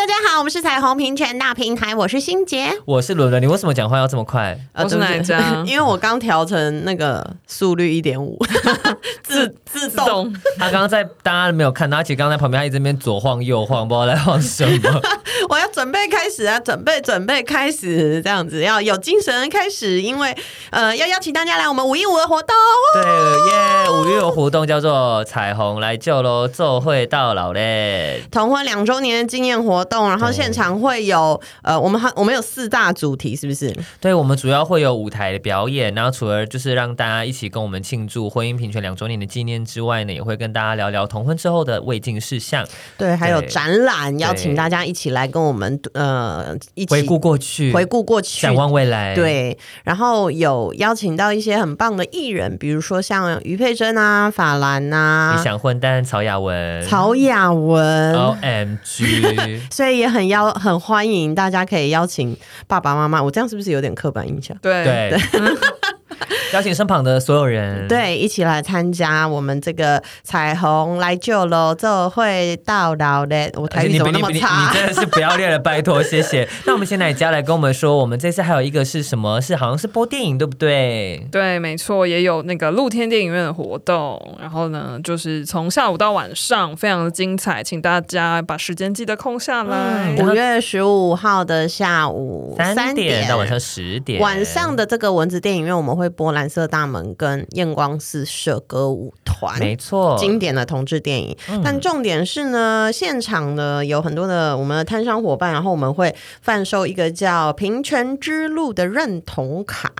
大家好，我们是彩虹平权大平台，我是心洁，我是伦伦。你为什么讲话要这么快？我是哪吒，因为我刚调成那个速率一点五，自自动。他刚刚在大家没有看到，他其实刚刚在旁边，他一直那边左晃右晃，不知道在晃什么。我要准备开始啊，准备准备开始，这样子要有精神开始，因为呃要邀请大家来我们五一五的活动。对耶，五一五活动叫做彩虹来救喽，做会到老嘞，同婚两周年的纪念。活动，然后现场会有呃，我们还我们有四大主题，是不是？对，我们主要会有舞台的表演，然后除了就是让大家一起跟我们庆祝婚姻平权两周年的纪念之外呢，也会跟大家聊聊同婚之后的未尽事项。对，还有展览，邀请大家一起来跟我们呃一起回顾过去，回顾过去，展望未来。对，然后有邀请到一些很棒的艺人，比如说像于佩珍啊、法兰啊、理想混蛋曹雅文、曹雅文，OMG。所以也很邀很欢迎，大家可以邀请爸爸妈妈。我这样是不是有点刻板印象？对对。对 邀请身旁的所有人，对，一起来参加我们这个彩虹来救喽，这会到老的。我台语怎么那么差？你真的是不要脸了，拜托，谢谢。那我们先来家来跟我们说，我们这次还有一个是什么？是好像是播电影，对不对？对，没错，也有那个露天电影院的活动。然后呢，就是从下午到晚上，非常的精彩，请大家把时间记得空下来。五、嗯、月十五号的下午三点，点到晚上十点，晚上的这个蚊子电影院我们会播蓝色大门跟验光四射歌舞团，没错，经典的同志电影。嗯、但重点是呢，现场呢有很多的我们的摊商伙伴，然后我们会贩售一个叫“平权之路”的认同卡。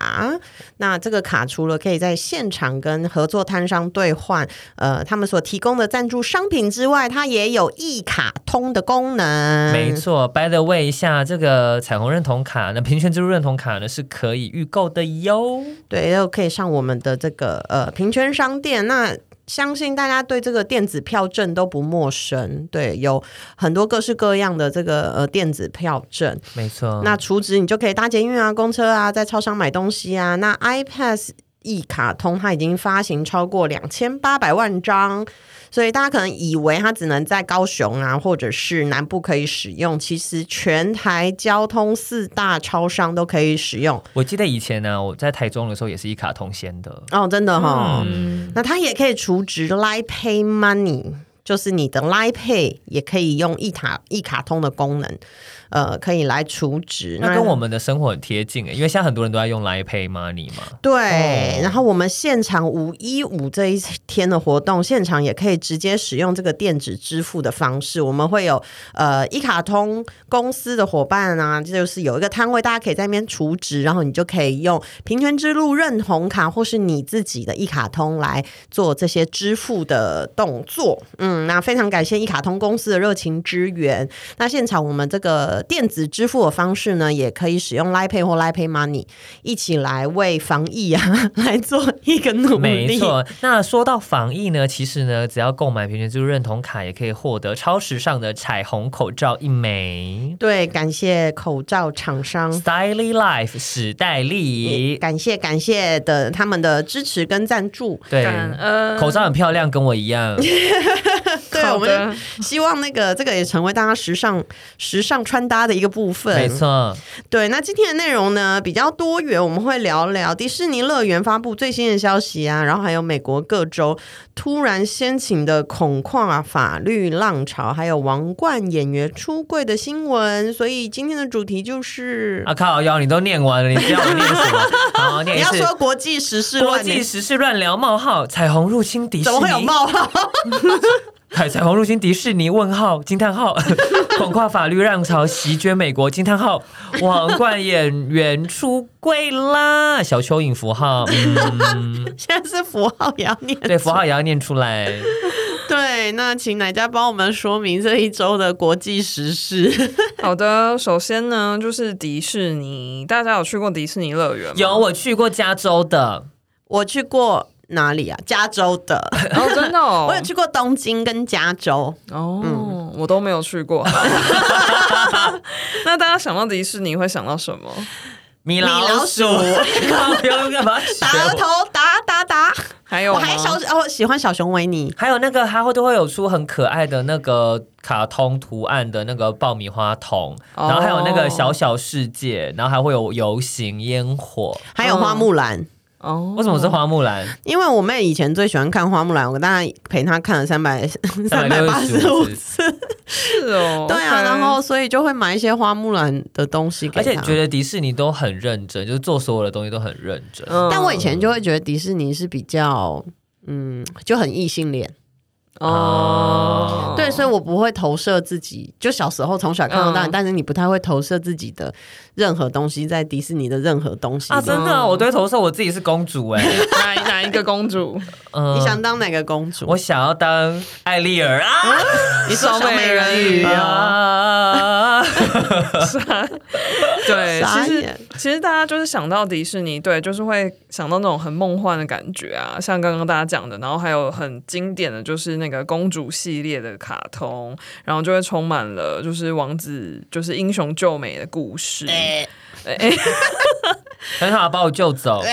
那这个卡除了可以在现场跟合作摊商兑换，呃，他们所提供的赞助商品之外，它也有一卡通的功能。没错，By the way，一下这个彩虹认同卡，那平权之路认同卡呢是可以预购的哟。对，又可以上我们的这个呃平权商店。那相信大家对这个电子票证都不陌生，对，有很多各式各样的这个呃电子票证。没错。那储值你就可以搭捷运啊、公车啊，在超商买东西啊。那 iPass 一卡通它已经发行超过两千八百万张。所以大家可能以为它只能在高雄啊，或者是南部可以使用，其实全台交通四大超商都可以使用。我记得以前呢，我在台中的时候也是一卡通先的哦，真的哈、哦。嗯、那它也可以储值 Line Pay Money，就是你的 Line Pay 也可以用一卡一卡通的功能。呃，可以来储值，那跟我们的生活很贴近诶，因为现在很多人都在用 Line Pay Money 嘛。对，哦、然后我们现场五一五这一天的活动，现场也可以直接使用这个电子支付的方式。我们会有呃一卡通公司的伙伴啊，就是有一个摊位，大家可以在那边储值，然后你就可以用平权之路认同卡或是你自己的一卡通来做这些支付的动作。嗯，那非常感谢一卡通公司的热情支援。那现场我们这个。电子支付的方式呢，也可以使用 Line Pay 或 Line Pay Money，一起来为防疫啊 来做一个努力。没错，那说到防疫呢，其实呢，只要购买平权支付认同卡，也可以获得超时尚的彩虹口罩一枚。对，感谢口罩厂商 Stylish Life 史黛丽，感谢感谢的他们的支持跟赞助。对，呃，口罩很漂亮，跟我一样。对，我们希望那个这个也成为大家时尚时尚穿搭的一个部分。没错，对。那今天的内容呢，比较多元，我们会聊聊迪士尼乐园发布最新的消息啊，然后还有美国各州突然掀起的恐跨法律浪潮，还有王冠演员出柜的新闻。所以今天的主题就是啊靠腰，你都念完了，你知道我念什么？好，念一次。你要说国际时事，国际时事乱聊冒号，彩虹入侵迪士尼，怎么会有冒号？海彩虹入侵迪士尼？问号惊叹号！恐跨法律浪潮席卷美国？惊叹号！王冠演员出柜啦！小蚯蚓符号，嗯，现在是符号也要念，对，符号也要念出来。对，那请哪家帮我们说明这一周的国际时事？好的，首先呢，就是迪士尼，大家有去过迪士尼乐园吗？有，我去过加州的，我去过。哪里啊？加州的，哦真的，哦，我有去过东京跟加州。哦，嗯，我都没有去过。那大家想到迪士尼会想到什么？米老鼠，不要干嘛？打头打打打，还有我还小哦喜欢小熊维尼，还有那个还会都会有出很可爱的那个卡通图案的那个爆米花桶，然后还有那个小小世界，然后还会有游行烟火，还有花木兰。哦，为什么是花木兰？因为我妹以前最喜欢看花木兰，我大概陪她看了三百 三百八十五次。是哦，对啊，然后所以就会买一些花木兰的东西给她。而且觉得迪士尼都很认真，就是做所有的东西都很认真。嗯、但我以前就会觉得迪士尼是比较，嗯，就很异性恋。哦，我不会投射自己，就小时候从小看到大，嗯、但是你不太会投射自己的任何东西在迪士尼的任何东西啊，真的，嗯、我都会投射我自己是公主 哎，哪哪一个公主？嗯，你想当哪个公主？我想要当艾丽儿啊，你说小美人鱼啊？对，其实其实大家就是想到迪士尼，对，就是会想到那种很梦幻的感觉啊，像刚刚大家讲的，然后还有很经典的就是那。个公主系列的卡通，然后就会充满了就是王子就是英雄救美的故事，欸欸、很好把我救走。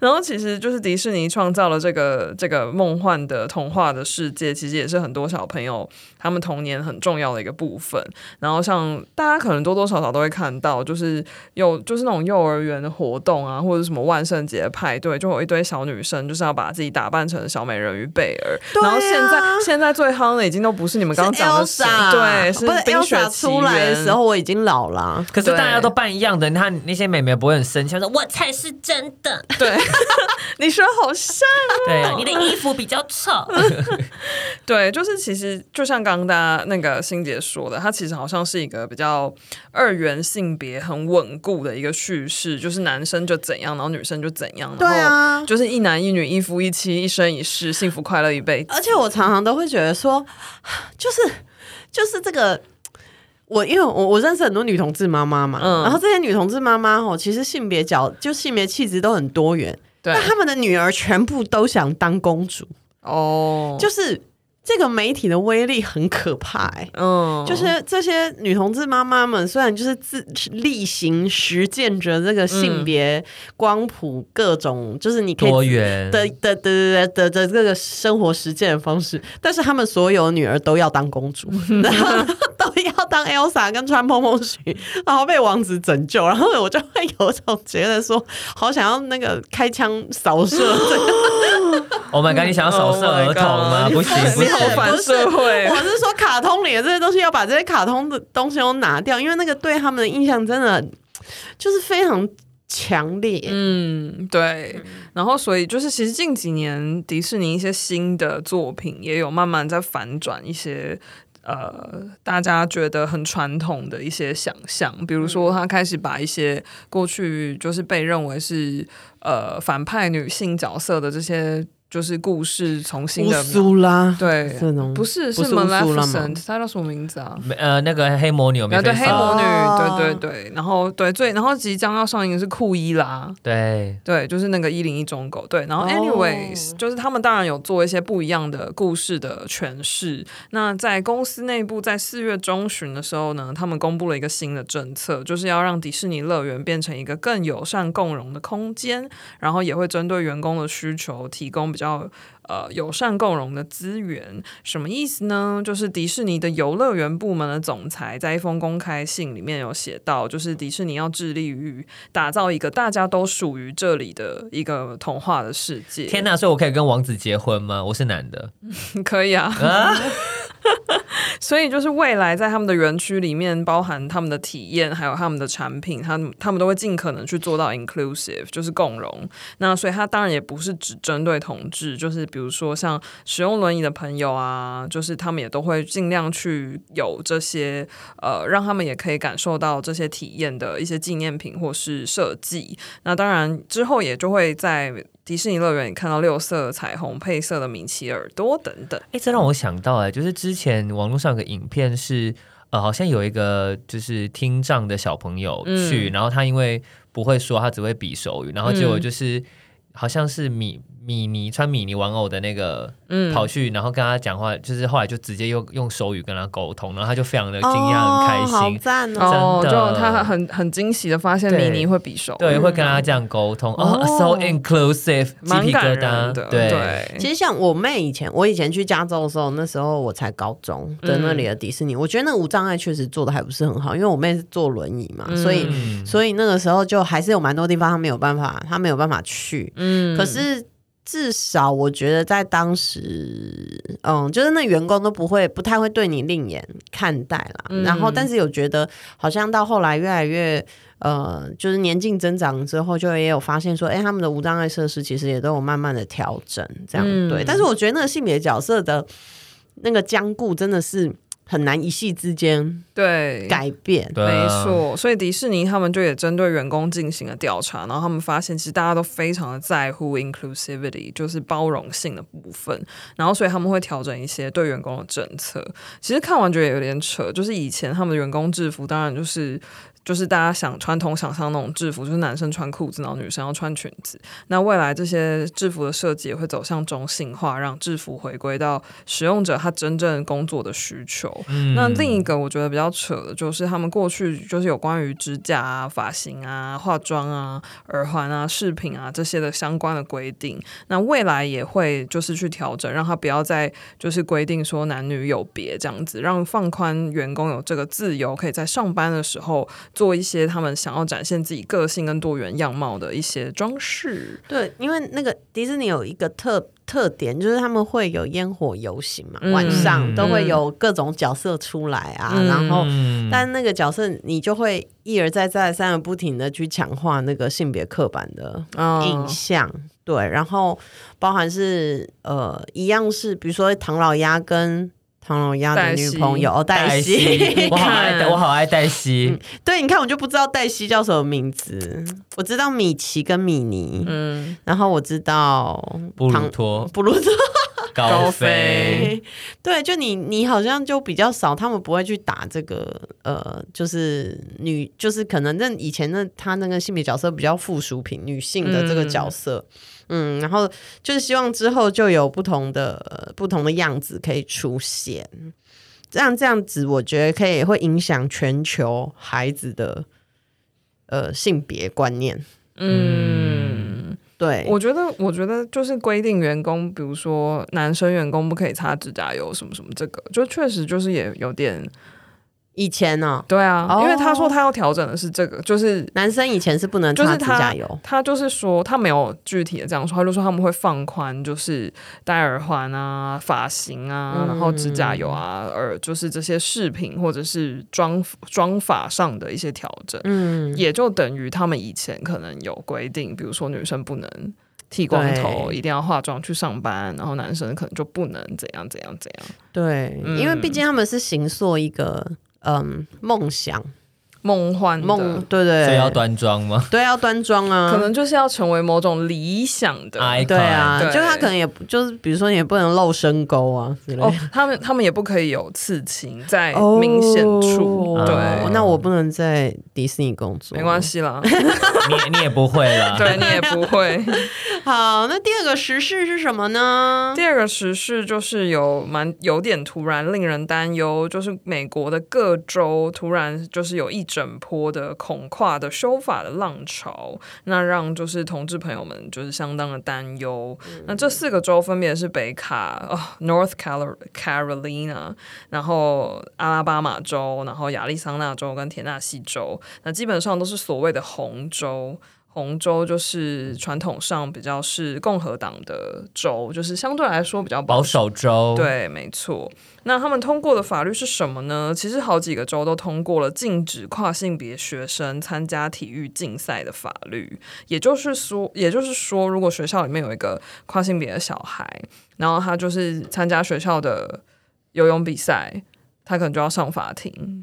欸然后其实就是迪士尼创造了这个这个梦幻的童话的世界，其实也是很多小朋友他们童年很重要的一个部分。然后像大家可能多多少少都会看到，就是有就是那种幼儿园的活动啊，或者什么万圣节的派对，就有一堆小女生就是要把自己打扮成小美人鱼贝儿。然后现在现在最夯的已经都不是你们刚刚讲的是对，是冰雪出来的时候我已经老了，可是大家都扮一样的，你看那些美眉不会很生气，说我才是真的，对。你说好像对啊，你的衣服比较丑。对，就是其实就像刚刚大家那个欣姐说的，它其实好像是一个比较二元性别很稳固的一个叙事，就是男生就怎样，然后女生就怎样，对啊，就是一男一女，一夫一妻，一生一世，幸福快乐一辈子。而且我常常都会觉得说，就是就是这个。我因为我我认识很多女同志妈妈嘛，嗯、然后这些女同志妈妈哦，其实性别角就性别气质都很多元，对但他们的女儿全部都想当公主哦，就是。这个媒体的威力很可怕，嗯，就是这些女同志妈妈们，虽然就是自例行实践着这个性别光谱各种，嗯、就是你可以多元的的的的的这个生活实践的方式，但是他们所有女儿都要当公主，当 Elsa 跟穿蓬蓬裙，然后被王子拯救，然后我就会有种觉得说，好想要那个开枪扫射。我们赶紧想要扫射儿童吗？Oh、不行，不行。反社会，我是说卡通里的这些东西要把这些卡通的东西都拿掉，因为那个对他们的印象真的就是非常强烈。嗯，对。然后，所以就是其实近几年迪士尼一些新的作品也有慢慢在反转一些呃大家觉得很传统的一些想象，比如说他开始把一些过去就是被认为是呃反派女性角色的这些。就是故事重新的，苏拉对，不是是 Maleficent，他叫什么名字啊？呃，那个黑魔女，对对，黑魔女，对对对，然后对最，然后即将要上映的是库伊拉，对。对，就是那个一零一忠狗，对，然后 anyways，就是他们当然有做一些不一样的故事的诠释。那在公司内部，在四月中旬的时候呢，他们公布了一个新的政策，就是要让迪士尼乐园变成一个更友善共融的空间，然后也会针对员工的需求提供。比较呃友善共融的资源，什么意思呢？就是迪士尼的游乐园部门的总裁在一封公开信里面有写到，就是迪士尼要致力于打造一个大家都属于这里的一个童话的世界。天哪！所以我可以跟王子结婚吗？我是男的，可以啊。啊 所以就是未来在他们的园区里面，包含他们的体验，还有他们的产品，他们他们都会尽可能去做到 inclusive，就是共融。那所以它当然也不是只针对同志，就是比如说像使用轮椅的朋友啊，就是他们也都会尽量去有这些呃，让他们也可以感受到这些体验的一些纪念品或是设计。那当然之后也就会在。迪士尼乐园，也看到六色彩虹配色的米奇耳朵等等，哎，这让我想到哎，就是之前网络上有个影片是，呃，好像有一个就是听障的小朋友去，嗯、然后他因为不会说，他只会比手语，然后结果就是、嗯、好像是米。米妮穿米妮玩偶的那个，嗯，跑去然后跟他讲话，就是后来就直接用用手语跟他沟通，然后他就非常的惊讶，哦、很开心，好赞哦！真的，就他很很惊喜的发现米妮会比手。语，对，会跟他这样沟通，哦，哦，so inclusive，蛮鸡皮疙瘩。的，对。对。其实像我妹以前，我以前去加州的时候，那时候我才高中的那里的迪士尼，嗯、我觉得那个无障碍确实做的还不是很好，因为我妹是坐轮椅嘛，嗯、所以所以那个时候就还是有蛮多地方她没有办法，她没有办法去，嗯，可是。至少我觉得在当时，嗯，就是那员工都不会不太会对你另眼看待啦。嗯、然后，但是有觉得好像到后来越来越，呃，就是年纪增长之后，就也有发现说，哎，他们的无障碍设施其实也都有慢慢的调整，这样、嗯、对。但是我觉得那个性别角色的那个僵固真的是。很难一夕之间对改变，没错。所以迪士尼他们就也针对员工进行了调查，然后他们发现其实大家都非常的在乎 inclusivity，就是包容性的部分。然后所以他们会调整一些对员工的政策。其实看完觉得有点扯，就是以前他们的员工制服当然就是。就是大家想传统想象那种制服，就是男生穿裤子，然后女生要穿裙子。那未来这些制服的设计也会走向中性化，让制服回归到使用者他真正工作的需求。嗯、那另一个我觉得比较扯的就是他们过去就是有关于指甲啊、发型啊、化妆啊、耳环啊、饰品啊这些的相关的规定。那未来也会就是去调整，让他不要再就是规定说男女有别这样子，让放宽员工有这个自由，可以在上班的时候。做一些他们想要展现自己个性跟多元样貌的一些装饰。对，因为那个迪士尼有一个特特点，就是他们会有烟火游行嘛，嗯、晚上都会有各种角色出来啊。嗯、然后，但那个角色你就会一而再、再三的不停的去强化那个性别刻板的印象。哦、对，然后包含是呃，一样是比如说唐老鸭跟。唐老鸭的女朋友黛西，我好爱，我好爱黛西。嗯，对，你看，我就不知道黛西叫什么名字。我知道米奇跟米妮，嗯，然后我知道布鲁托，布鲁托高飞。对，就你，你好像就比较少，他们不会去打这个，呃，就是女，就是可能那以前那他那个性别角色比较附属品，女性的这个角色。嗯嗯，然后就是希望之后就有不同的不同的样子可以出现，这样这样子，我觉得可以会影响全球孩子的呃性别观念。嗯，对，我觉得我觉得就是规定员工，比如说男生员工不可以擦指甲油什么什么，这个就确实就是也有点。以前呢、哦，对啊，哦、因为他说他要调整的是这个，就是男生以前是不能擦指甲油，他，他就是说他没有具体的这样说，他就说他们会放宽，就是戴耳环啊、发型啊，嗯、然后指甲油啊，耳就是这些饰品或者是妆妆法上的一些调整，嗯，也就等于他们以前可能有规定，比如说女生不能剃光头，一定要化妆去上班，然后男生可能就不能怎样怎样怎样，对，嗯、因为毕竟他们是形塑一个。嗯，梦想。梦幻梦，对对，所以要端庄吗？对，要端庄啊，可能就是要成为某种理想的，对啊，就他可能也就是，比如说你也不能露深沟啊之类的，他们他们也不可以有刺青在明显处，对，那我不能在迪士尼工作，没关系啦，你你也不会啦，对你也不会。好，那第二个时事是什么呢？第二个时事就是有蛮有点突然，令人担忧，就是美国的各州突然就是有一。整波的恐跨的修法的浪潮，那让就是同志朋友们就是相当的担忧。嗯、那这四个州分别是北卡、哦、North Carolina，然后阿拉巴马州，然后亚利桑那州跟田纳西州。那基本上都是所谓的红州。红州就是传统上比较是共和党的州，就是相对来说比较保守，保守州。对，没错。那他们通过的法律是什么呢？其实好几个州都通过了禁止跨性别学生参加体育竞赛的法律。也就是说，也就是说，如果学校里面有一个跨性别的小孩，然后他就是参加学校的游泳比赛，他可能就要上法庭。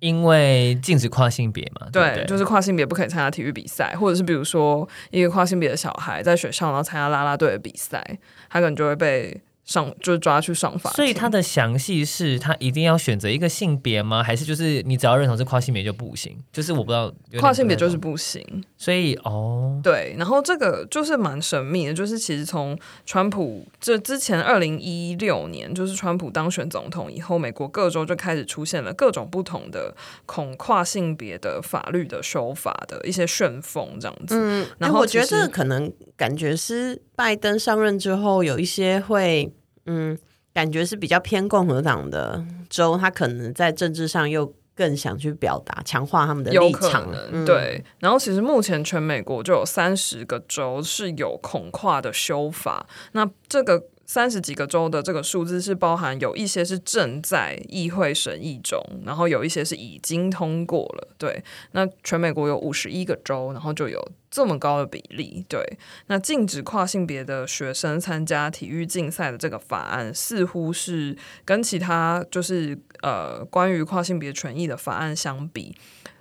因为禁止跨性别嘛，对，对，对，就是跨性别不可以参加体育比赛，或者是比如说一个跨性别的小孩在学校然后参加啦啦队的比赛，他可能就会被上就是抓去上法庭。所以他的详细是他一定要选择一个性别吗？还是就是你只要认同是跨性别就不行？就是我不知道跨性别就是不行。所以哦，对，然后这个就是蛮神秘的，就是其实从川普这之前，二零一六年就是川普当选总统以后，美国各州就开始出现了各种不同的恐跨性别的法律的修法的一些旋风，这样子。嗯，然后我觉得这个可能感觉是拜登上任之后有一些会。嗯，感觉是比较偏共和党的州，他可能在政治上又更想去表达、强化他们的立场。嗯、对，然后其实目前全美国就有三十个州是有恐跨的修法，那这个。三十几个州的这个数字是包含有一些是正在议会审议中，然后有一些是已经通过了。对，那全美国有五十一个州，然后就有这么高的比例。对，那禁止跨性别的学生参加体育竞赛的这个法案，似乎是跟其他就是呃关于跨性别权益的法案相比，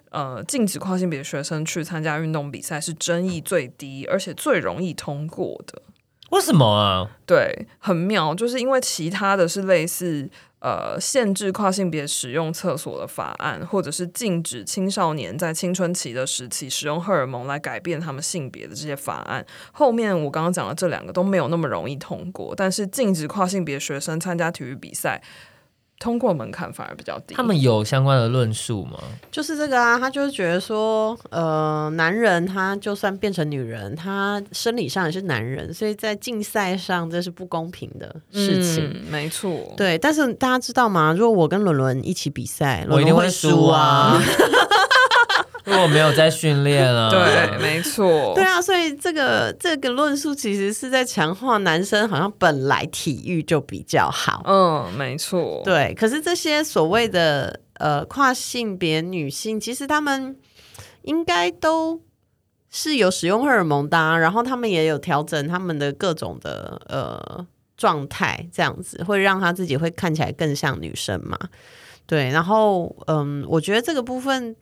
呃，禁止跨性别学生去参加运动比赛是争议最低，而且最容易通过的。为什么啊？对，很妙，就是因为其他的是类似呃限制跨性别使用厕所的法案，或者是禁止青少年在青春期的时期使用荷尔蒙来改变他们性别的这些法案。后面我刚刚讲的这两个都没有那么容易通过，但是禁止跨性别学生参加体育比赛。通过门槛反而比较低。他们有相关的论述吗？就是这个啊，他就是觉得说，呃，男人他就算变成女人，他生理上也是男人，所以在竞赛上这是不公平的事情。嗯，没错。对，但是大家知道吗？如果我跟伦伦一起比赛，我一定会输啊。如果没有在训练啊，对，没错，对啊，所以这个这个论述其实是在强化男生好像本来体育就比较好，嗯，没错，对。可是这些所谓的呃跨性别女性，其实他们应该都是有使用荷尔蒙的啊，然后他们也有调整他们的各种的呃状态，这样子会让他自己会看起来更像女生嘛，对。然后嗯，我觉得这个部分。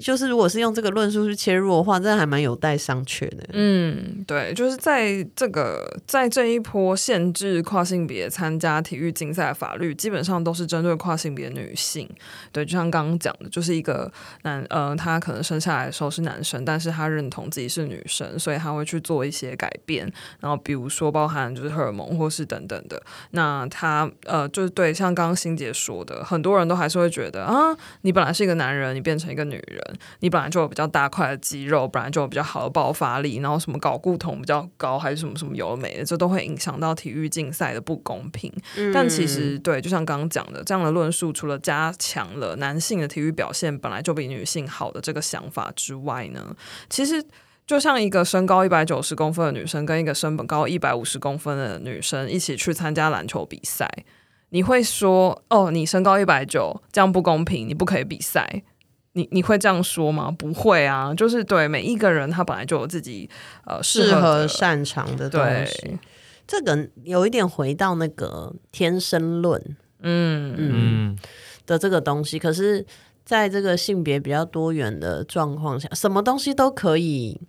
就是如果是用这个论述去切入的话，真的还蛮有待商榷的。嗯，对，就是在这个在这一波限制跨性别参加体育竞赛的法律，基本上都是针对跨性别女性。对，就像刚刚讲的，就是一个男，呃，他可能生下来的时候是男生，但是他认同自己是女生，所以他会去做一些改变。然后比如说包含就是荷尔蒙或是等等的。那他呃，就是对，像刚刚欣洁说的，很多人都还是会觉得啊，你本来是一个男人，你变成一个女人。你本来就有比较大块的肌肉，本来就有比较好的爆发力，然后什么睾固酮比较高，还是什么什么有的没的，这都会影响到体育竞赛的不公平。嗯、但其实，对，就像刚刚讲的，这样的论述除了加强了男性的体育表现本来就比女性好的这个想法之外呢，其实就像一个身高一百九十公分的女生跟一个身本高一百五十公分的女生一起去参加篮球比赛，你会说哦，你身高一百九，这样不公平，你不可以比赛。你你会这样说吗？不会啊，就是对每一个人，他本来就有自己呃适合，合擅长的东西。对这个有一点回到那个天生论，嗯嗯的这个东西。可是，在这个性别比较多元的状况下，什么东西都可以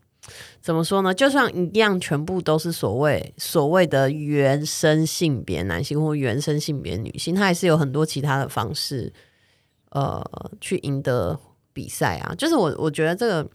怎么说呢？就算一样，全部都是所谓所谓的原生性别男性或原生性别女性，他还是有很多其他的方式，呃，去赢得。比赛啊，就是我我觉得这个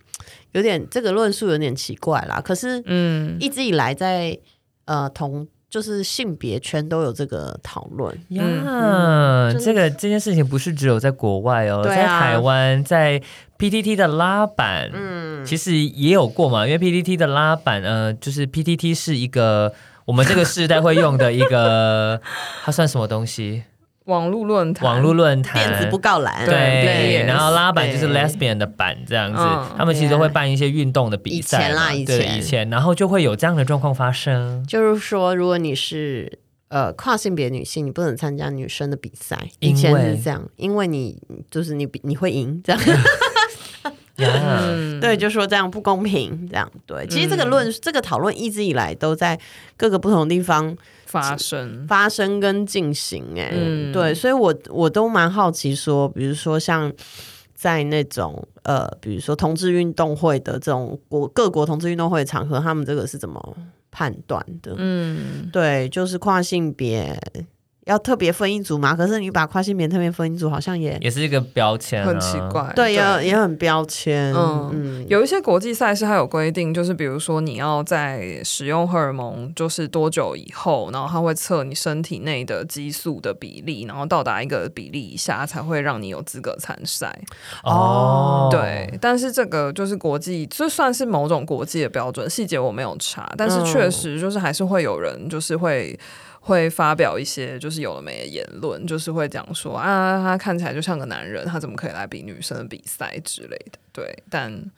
有点这个论述有点奇怪啦。可是，嗯，一直以来在呃同就是性别圈都有这个讨论呀。嗯、这个这件事情不是只有在国外哦，啊、在台湾在 PTT 的拉板，嗯，其实也有过嘛。因为 PTT 的拉板，呃，就是 PTT 是一个我们这个时代会用的一个，它算什么东西？网络论坛，网络论坛，电子布告栏，对，对然后拉板就是 lesbian 的板这样子，嗯、他们其实都会办一些运动的比赛，以前啦，以前，对，以前，然后就会有这样的状况发生。就是说，如果你是呃跨性别女性，你不能参加女生的比赛，以前是这样，因为你就是你你会赢这样。Yeah. 对，就说这样不公平，这样对。其实这个论、嗯、这个讨论一直以来都在各个不同的地方发生、发生跟进行。哎，嗯、对，所以我我都蛮好奇，说，比如说像在那种呃，比如说同志运动会的这种国各国同志运动会的场合，他们这个是怎么判断的。嗯，对，就是跨性别。要特别分一组嘛？可是你把跨性别特别分一组，好像也也是一个标签、啊，很奇怪。对，也也很标签。嗯，嗯有一些国际赛事它有规定，就是比如说你要在使用荷尔蒙就是多久以后，然后它会测你身体内的激素的比例，然后到达一个比例以下才会让你有资格参赛。哦，对，但是这个就是国际，就算是某种国际的标准，细节我没有查，但是确实就是还是会有人就是会。会发表一些就是有了没的言论，就是会讲说啊，他看起来就像个男人，他怎么可以来比女生的比赛之类的？对，但。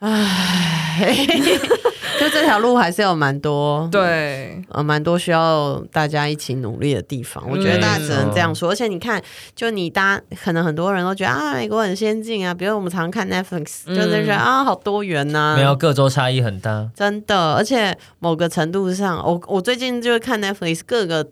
唉，就这条路还是有蛮多对，呃，蛮多需要大家一起努力的地方。我觉得大家只能这样说。而且你看，就你大家可能很多人都觉得啊，美国很先进啊，比如我们常看 Netflix，就是觉得啊，好多元呐。没有，各州差异很大，真的。而且某个程度上，我我最近就是看 Netflix，各个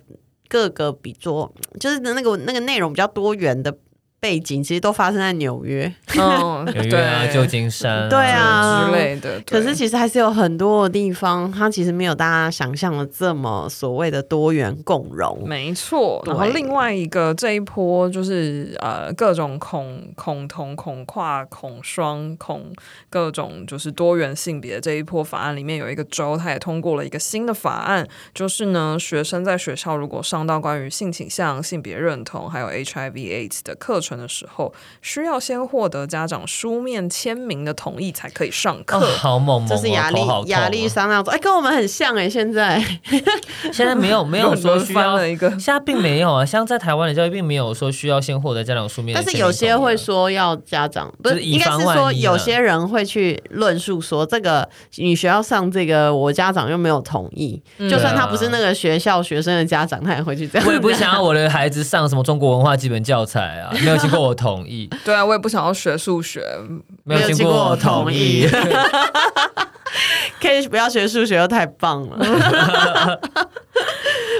各个比作就是那个那个内容比较多元的。背景其实都发生在纽约，哦，纽约啊，旧金山，对啊之类的。可是其实还是有很多的地方，它其实没有大家想象的这么所谓的多元共融。没错。然后另外一个这一波就是呃各种恐恐同恐跨恐双恐各种就是多元性别的这一波法案里面有一个州，它也通过了一个新的法案，就是呢学生在学校如果上到关于性倾向、性别认同还有 HIV/AIDS 的课程。的时候，需要先获得家长书面签名的同意才可以上课。哦，好猛猛，这是亚历亚历山那种，哎，跟我们很像哎。现在 现在没有没有说 需要一个，现在并没有啊。像在台湾的教育，并没有说需要先获得家长书面。但是有些会说要家长，不是应该是说有些人会去论述说，这个你学校上这个，我家长又没有同意，就算他不是那个学校学生的家长，他也会去这样。我也不想要我的孩子上什么中国文化基本教材啊，没有。经过我同意，对啊，我也不想要学数学，没有经过我同意，可以不要学数学，又太棒了。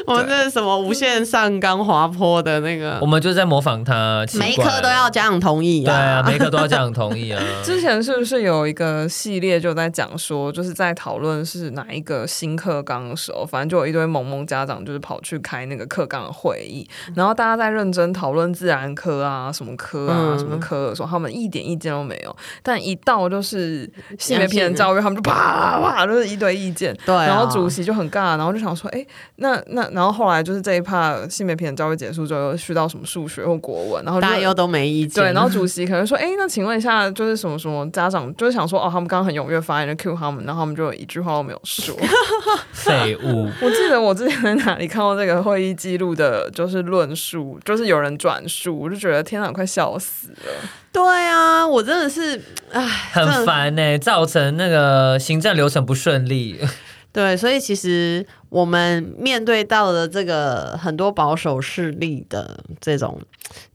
我们这是什么无限上纲滑坡的那个？我们就在模仿他，每一科都要家长同意啊。对啊，每一科都要家长同意啊。之前是不是有一个系列就在讲说，就是在讨论是哪一个新课纲的时候，反正就有一堆萌萌家长就是跑去开那个课纲的会议，然后大家在认真讨论自然科啊、什么科啊、嗯、什么科的时候，他们一点意见都没有。但一到就是性别平等教育，他们就啪啪啪就是一堆意见。对、啊，然后主席就很尬，然后就想说，哎，那那。然后后来就是这一趴性别平等教育结束之后，又去到什么数学或国文，然后大家又都没意见。对，然后主席可能说：“哎，那请问一下，就是什么什么家长，就是想说，哦，他们刚刚很踊跃发言，就 cue 他们，然后他们就一句话都没有说。”废物！我记得我之前在哪里看到这个会议记录的，就是论述，就是有人转述，我就觉得天哪，快笑死了。对啊，我真的是唉，很烦呢、欸，造成那个行政流程不顺利。对，所以其实我们面对到的这个很多保守势力的这种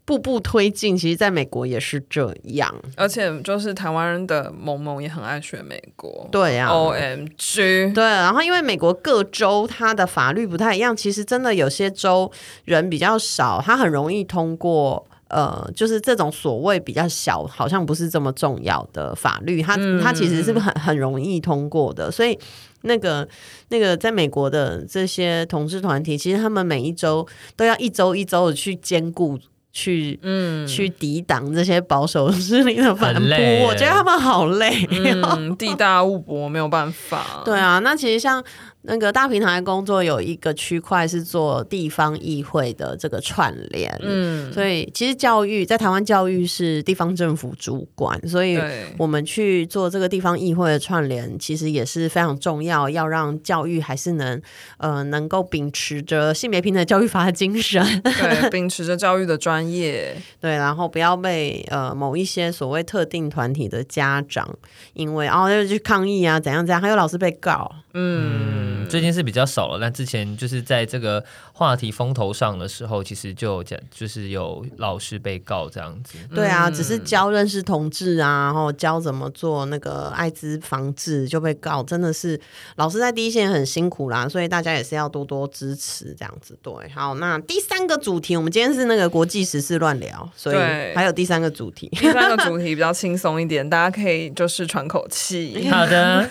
步步推进，其实在美国也是这样。而且就是台湾人的萌萌也很爱学美国，对呀、啊，OMG，对。然后因为美国各州它的法律不太一样，其实真的有些州人比较少，它很容易通过。呃，就是这种所谓比较小，好像不是这么重要的法律，它它其实是很很容易通过的，所以。那个那个，在美国的这些同志团体，其实他们每一周都要一周一周的去兼顾，去嗯，去抵挡这些保守势力的反扑。我觉得他们好累，嗯，地大物博，没有办法。对啊，那其实像。那个大平台工作有一个区块是做地方议会的这个串联，嗯，所以其实教育在台湾教育是地方政府主管，所以我们去做这个地方议会的串联，其实也是非常重要，要让教育还是能呃能够秉持着性别平等教育法的精神，对，秉持着教育的专业，对，然后不要被呃某一些所谓特定团体的家长，因为哦要去抗议啊怎样怎样，还有老师被告，嗯。最近是比较少了，但之前就是在这个话题风头上的时候，其实就讲，就是有老师被告这样子。对啊，只是教认识同志啊，然后教怎么做那个艾滋防治就被告，真的是老师在第一线很辛苦啦，所以大家也是要多多支持这样子。对，好，那第三个主题，我们今天是那个国际时事乱聊，所以还有第三个主题，第三个主题比较轻松一点，大家可以就是喘口气。好的。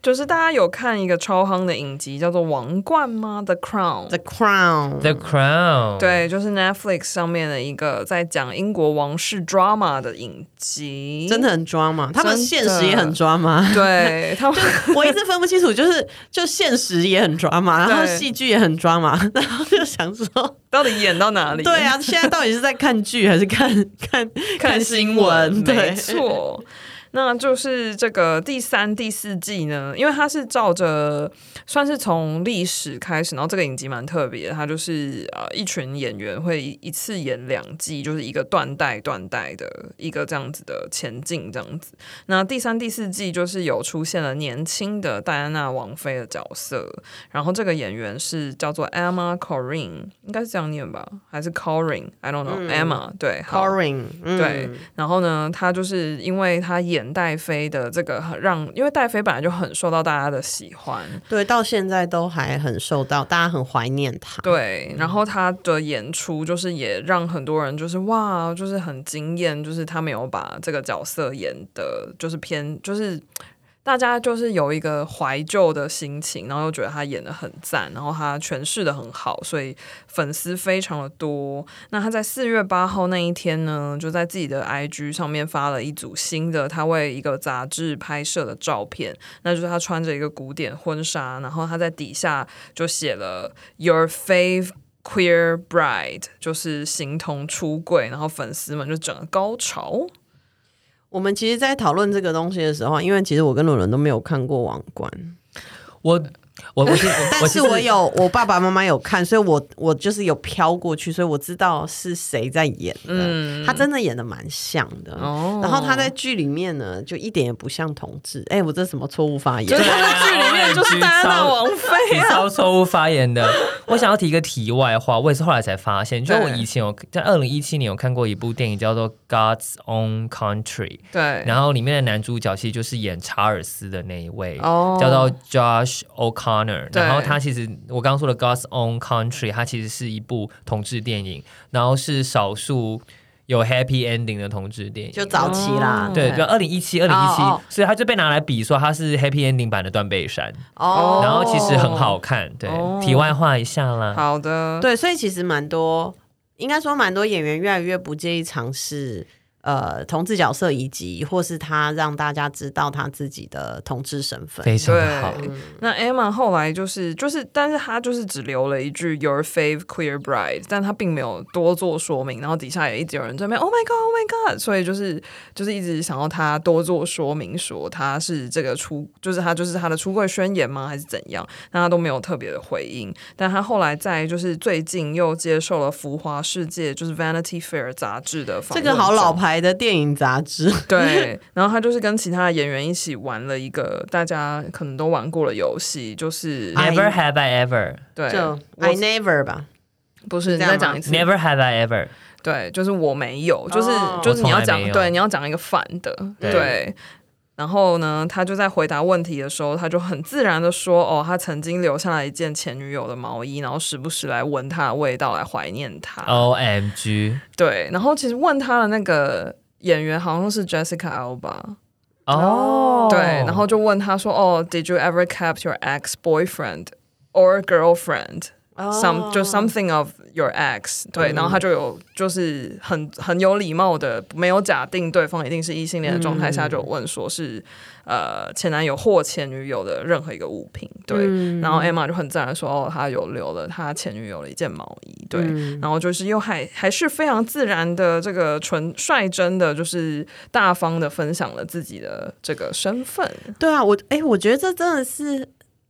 就是大家有看一个超夯的影集叫做《王冠》吗？The Crown。The Crown。The Crown。对，就是 Netflix 上面的一个在讲英国王室 drama 的影集，真的很 drama，他们现实也很 drama。对 他们，我一直分不清楚，就是就现实也很 drama，然后戏剧也很 drama，然后就想说到底演到哪里？对啊，现在到底是在看剧还是看看看新闻？对，没错。那就是这个第三、第四季呢，因为它是照着算是从历史开始，然后这个影集蛮特别的，它就是呃一群演员会一次演两季，就是一个断代断代的一个这样子的前进这样子。那第三、第四季就是有出现了年轻的戴安娜王妃的角色，然后这个演员是叫做 Emma Corrin，应该是这样念吧，还是 Corrin？I don't know、嗯。Emma 对，Corrin、嗯、对，然后呢，他就是因为他演。戴妃的这个让，因为戴妃本来就很受到大家的喜欢，对，到现在都还很受到大家很怀念他。对，然后他的演出就是也让很多人就是哇，就是很惊艳，就是他没有把这个角色演的，就是偏就是。大家就是有一个怀旧的心情，然后又觉得他演得很赞，然后他诠释得很好，所以粉丝非常的多。那他在四月八号那一天呢，就在自己的 IG 上面发了一组新的他为一个杂志拍摄的照片，那就是他穿着一个古典婚纱，然后他在底下就写了 “Your fave queer bride”，就是形同出柜，然后粉丝们就整个高潮。我们其实，在讨论这个东西的时候，因为其实我跟伦伦都没有看过《王冠》，我。我 我但是我有我爸爸妈妈有看，所以我我就是有飘过去，所以我知道是谁在演的。嗯，他真的演的蛮像的。哦，然后他在剧里面呢，就一点也不像同志。哎，我这什么错误发言？就是他在剧里面就是戴安娜王妃啊，超错误发言的。我想要提一个题外话，我也是后来才发现，就我以前有在二零一七年有看过一部电影叫做《God's Own Country》，对，然后里面的男主角其实就是演查尔斯的那一位，哦，叫做 Josh O'Connor。然后他其实我刚刚说的《God's Own Country》，它其实是一部同志电影，然后是少数有 Happy Ending 的同志电影，就早期啦，哦、对，就二零一七、二零一七，所以他就被拿来比说他是 Happy Ending 版的断背山哦，然后其实很好看，对，哦、题外话一下啦，好的，对，所以其实蛮多，应该说蛮多演员越来越不介意尝试。呃，同志角色以及或是他让大家知道他自己的同志身份，非常好。那 Emma 后来就是就是，但是他就是只留了一句 Your fave queer bride，但他并没有多做说明。然后底下也一直有人在那边 Oh my God, Oh my God，所以就是就是一直想要他多做说明，说他是这个出，就是他就是他的出柜宣言吗，还是怎样？但他都没有特别的回应。但他后来在就是最近又接受了《浮华世界》就是 Vanity Fair 杂志的访问，这个好老牌。来的电影杂志，对，然后他就是跟其他的演员一起玩了一个大家可能都玩过的游戏，就是 Never Have I Ever，对，就 I Never 吧，不是，你再讲一次，Never Have I Ever，对，就是我没有，就是、oh, 就是你要讲，对，你要讲一个反的，对。对然后呢，他就在回答问题的时候，他就很自然的说：“哦，他曾经留下了一件前女友的毛衣，然后时不时来闻他的味道，来怀念他。” O M G，对。然后其实问他的那个演员好像是 Jessica Alba，哦，对。然后就问他说：“哦，Did you ever kept your ex boyfriend or girlfriend？” some、oh. 就 something of your ex 对，嗯、然后他就有就是很很有礼貌的，没有假定对方一定是异性恋的状态下，就问说是、嗯、呃前男友或前女友的任何一个物品，对，嗯、然后 Emma 就很自然说哦，他有留了他前女友的一件毛衣，对，嗯、然后就是又还还是非常自然的这个纯率真的，就是大方的分享了自己的这个身份，对啊，我哎，我觉得这真的是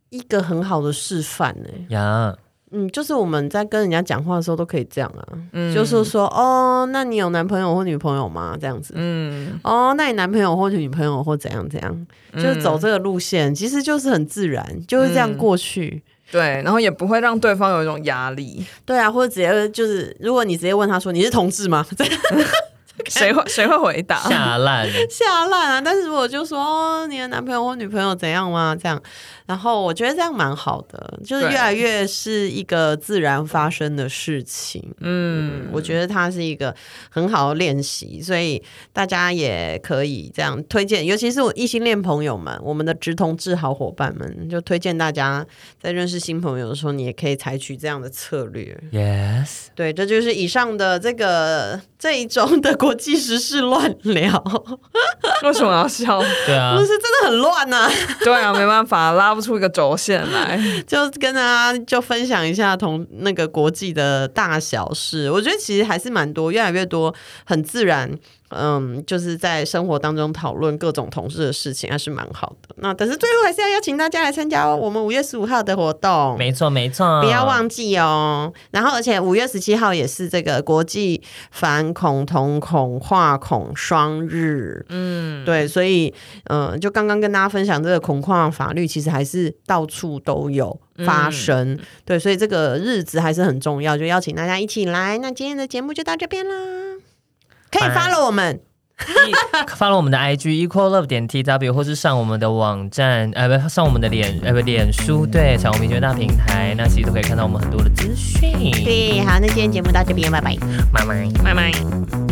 一个很好的示范呢，呀。嗯，就是我们在跟人家讲话的时候都可以这样啊，嗯、就是说哦，那你有男朋友或女朋友吗？这样子，嗯，哦，那你男朋友或女朋友或怎样怎样，嗯、就是走这个路线，其实就是很自然，就是这样过去，嗯、对，然后也不会让对方有一种压力，对啊，或者直接就是，如果你直接问他说你是同志吗？谁会谁会回答？下烂 下烂啊！但是我就说，哦，你的男朋友或女朋友怎样吗？这样，然后我觉得这样蛮好的，就是越来越是一个自然发生的事情。嗯，我觉得它是一个很好的练习，所以大家也可以这样推荐，尤其是我异性恋朋友们，我们的直通志好伙伴们，就推荐大家在认识新朋友的时候，你也可以采取这样的策略。Yes，对，这就是以上的这个这一周的国际时事乱聊。为什么要笑？对啊，不是真的很乱呐、啊。对啊，没办法，拉不出一个轴线来，就跟大家就分享一下同那个国际的大小事。我觉得其实还是蛮多，越来越多，很自然。嗯，就是在生活当中讨论各种同事的事情，还是蛮好的。那但是最后还是要邀请大家来参加我们五月十五号的活动。没错，没错，不要忘记哦。然后，而且五月十七号也是这个国际反恐同恐化恐双日。嗯，对，所以嗯，就刚刚跟大家分享这个恐化法律，其实还是到处都有发生。嗯、对，所以这个日子还是很重要，就邀请大家一起来。那今天的节目就到这边啦。可以 follow 我们，follow 我们的 IG equal love 点 tw，或是上我们的网站，呃，不，上我们的脸，呃，不，脸书，对，彩虹平权大平台，那其实都可以看到我们很多的资讯。对，好，那今天节目到这边，拜拜，拜拜，拜拜。